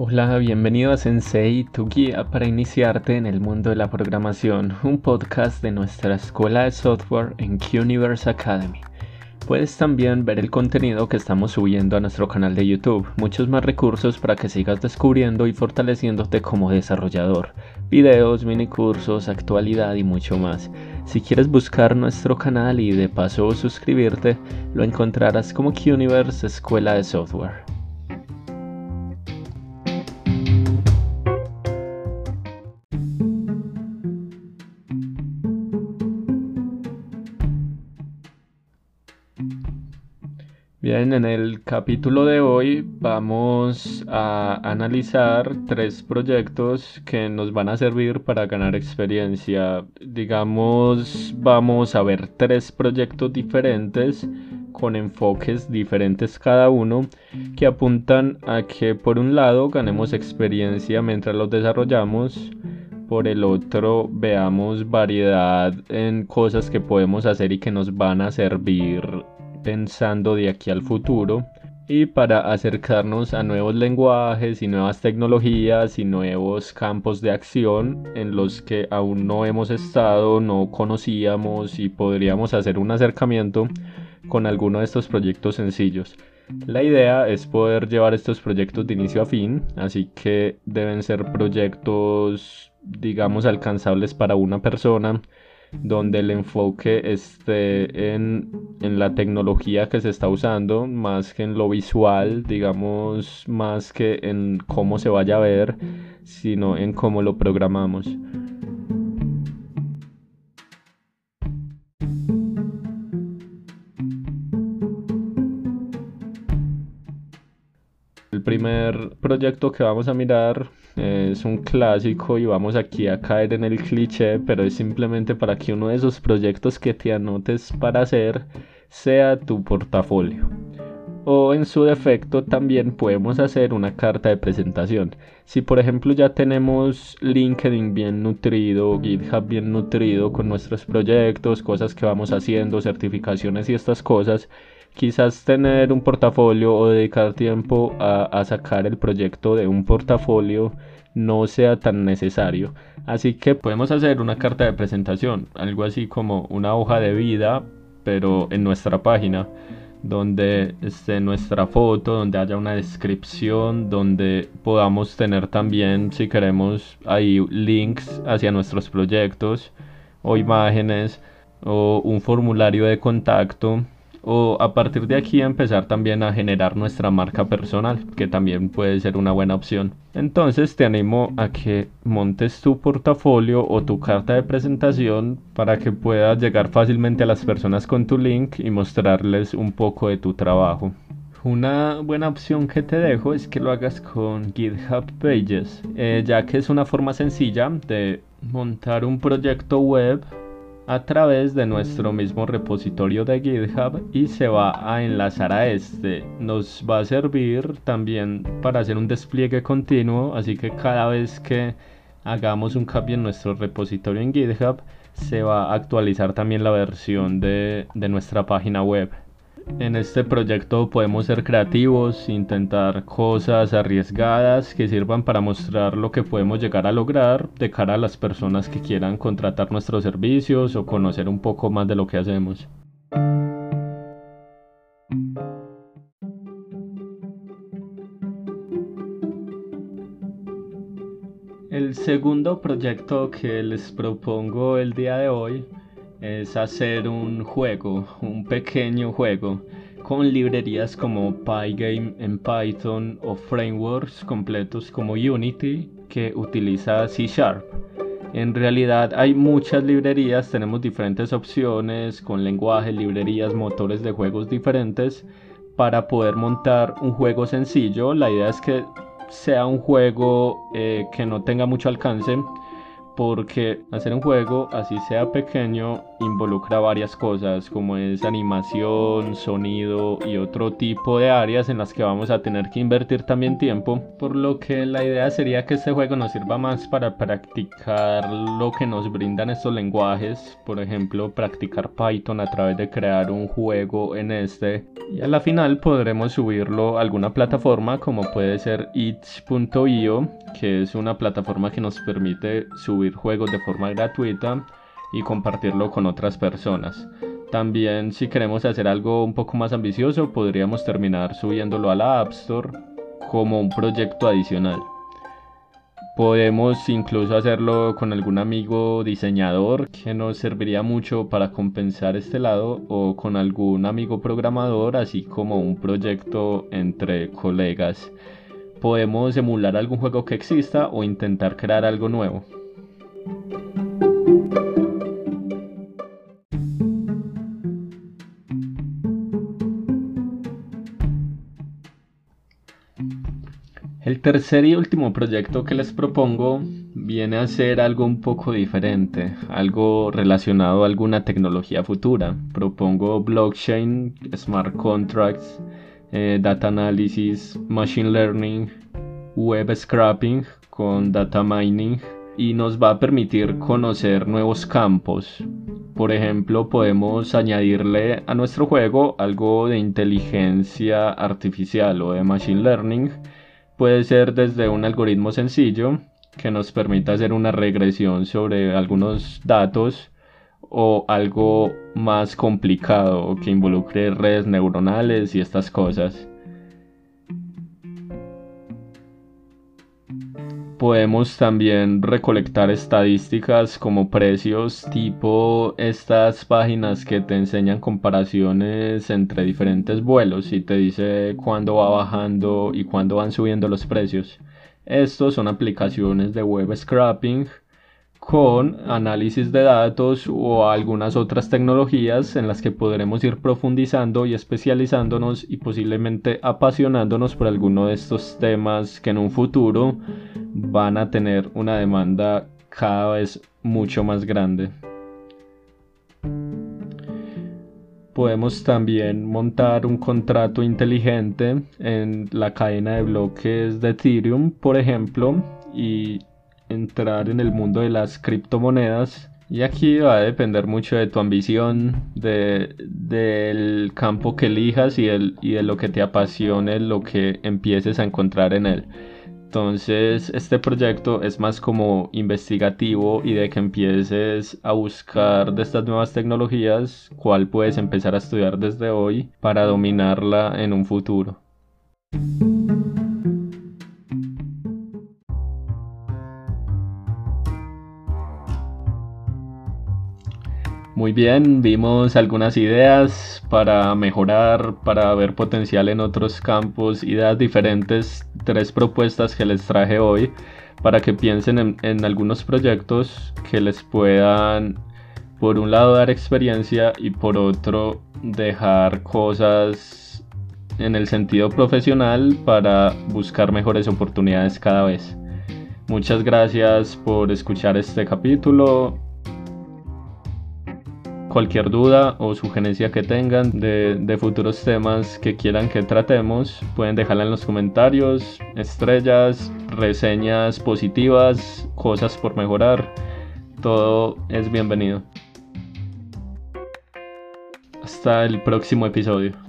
Hola, bienvenido a Sensei, tu guía para iniciarte en el mundo de la programación, un podcast de nuestra escuela de software en QUniverse Academy. Puedes también ver el contenido que estamos subiendo a nuestro canal de YouTube, muchos más recursos para que sigas descubriendo y fortaleciéndote como desarrollador, videos, mini cursos, actualidad y mucho más. Si quieres buscar nuestro canal y de paso suscribirte, lo encontrarás como QUniverse Escuela de Software. En el capítulo de hoy vamos a analizar tres proyectos que nos van a servir para ganar experiencia. Digamos, vamos a ver tres proyectos diferentes con enfoques diferentes cada uno que apuntan a que por un lado ganemos experiencia mientras los desarrollamos, por el otro veamos variedad en cosas que podemos hacer y que nos van a servir pensando de aquí al futuro y para acercarnos a nuevos lenguajes y nuevas tecnologías y nuevos campos de acción en los que aún no hemos estado, no conocíamos y podríamos hacer un acercamiento con alguno de estos proyectos sencillos. La idea es poder llevar estos proyectos de inicio a fin, así que deben ser proyectos digamos alcanzables para una persona donde el enfoque esté en, la tecnología que se está usando, más que en lo visual, digamos, más que en cómo se vaya a ver, sino en cómo lo programamos. Primer proyecto que vamos a mirar es un clásico y vamos aquí a caer en el cliché, pero es simplemente para que uno de esos proyectos que te anotes para hacer sea tu portafolio. O en su defecto también podemos hacer una carta de presentación. Si por ejemplo ya tenemos LinkedIn bien nutrido, GitHub bien nutrido con nuestros proyectos, cosas que vamos haciendo, certificaciones y estas cosas, quizás tener un portafolio o dedicar tiempo a, sacar el proyecto de un portafolio no sea tan necesario. Así que podemos hacer una carta de presentación, algo así como una hoja de vida, pero en nuestra página, donde esté nuestra foto, donde haya una descripción, donde podamos tener también, si queremos, ahí links hacia nuestros proyectos o imágenes o un formulario de contacto o a partir de aquí empezar también a generar nuestra marca personal, que también puede ser una buena opción. Entonces te animo a que montes tu portafolio o tu carta de presentación para que puedas llegar fácilmente a las personas con tu link y mostrarles un poco de tu trabajo. Una buena opción que te dejo es que lo hagas con GitHub Pages, eh, ya que es una forma sencilla de montar un proyecto web a través de nuestro mismo repositorio de GitHub y se va a enlazar a este. Nos va a servir también para hacer un despliegue continuo, así que cada vez que hagamos un cambio en nuestro repositorio en GitHub, se va a actualizar también la versión de, nuestra página web. En este proyecto podemos ser creativos, intentar cosas arriesgadas que sirvan para mostrar lo que podemos llegar a lograr de cara a las personas que quieran contratar nuestros servicios o conocer un poco más de lo que hacemos. El segundo proyecto que les propongo el día de hoy es hacer un juego, un pequeño juego con librerías como Pygame en Python o frameworks completos como Unity que utiliza C Sharp. En realidad hay muchas librerías, tenemos diferentes opciones con lenguajes, librerías, motores de juegos diferentes para poder montar un juego sencillo. La idea es que sea un juego eh, que no tenga mucho alcance porque hacer un juego, así sea pequeño, involucra varias cosas como es animación, sonido y otro tipo de áreas en las que vamos a tener que invertir también tiempo, por lo que la idea sería que este juego nos sirva más para practicar lo que nos brindan estos lenguajes, por ejemplo, practicar Python a través de crear un juego en este. Y a la final podremos subirlo a alguna plataforma como puede ser itch.io, que es una plataforma que nos permite subir juegos de forma gratuita y compartirlo con otras personas. También si queremos hacer algo un poco más ambicioso, podríamos terminar subiéndolo a la App Store como un proyecto adicional. Podemos incluso hacerlo con algún amigo diseñador que nos serviría mucho para compensar este lado o con algún amigo programador, así como un proyecto entre colegas. Podemos emular algún juego que exista o intentar crear algo nuevo. El tercer y último proyecto que les propongo viene a ser algo un poco diferente, algo relacionado a alguna tecnología futura. Propongo blockchain, smart contracts, eh, data analysis, machine learning, web scrapping con data mining y nos va a permitir conocer nuevos campos. Por ejemplo, podemos añadirle a nuestro juego algo de inteligencia artificial o de machine learning puede ser desde un algoritmo sencillo que nos permita hacer una regresión sobre algunos datos o algo más complicado que involucre redes neuronales y estas cosas. Podemos también recolectar estadísticas como precios tipo estas páginas que te enseñan comparaciones entre diferentes vuelos y te dice cuándo va bajando y cuándo van subiendo los precios. Estos son aplicaciones de web scrapping con análisis de datos o algunas otras tecnologías en las que podremos ir profundizando y especializándonos y posiblemente apasionándonos por alguno de estos temas que en un futuro van a tener una demanda cada vez mucho más grande. Podemos también montar un contrato inteligente en la cadena de bloques de Ethereum, por ejemplo, y entrar en el mundo de las criptomonedas. Y aquí va a depender mucho de tu ambición, de, del campo que elijas y, y de lo que te apasione, lo que empieces a encontrar en él. Entonces, este proyecto es más como investigativo y de que empieces a buscar de estas nuevas tecnologías, cuál puedes empezar a estudiar desde hoy para dominarla en un futuro. Muy bien, vimos algunas ideas para mejorar, para ver potencial en otros campos, ideas diferentes, tres propuestas que les traje hoy para que piensen en, algunos proyectos que les puedan, por un lado, dar experiencia y por otro, dejar cosas en el sentido profesional para buscar mejores oportunidades cada vez. Muchas gracias por escuchar este capítulo cualquier duda o sugerencia que tengan de, futuros temas que quieran que tratemos, pueden dejarla en los comentarios, estrellas, reseñas positivas, cosas por mejorar, todo es bienvenido. Hasta el próximo episodio.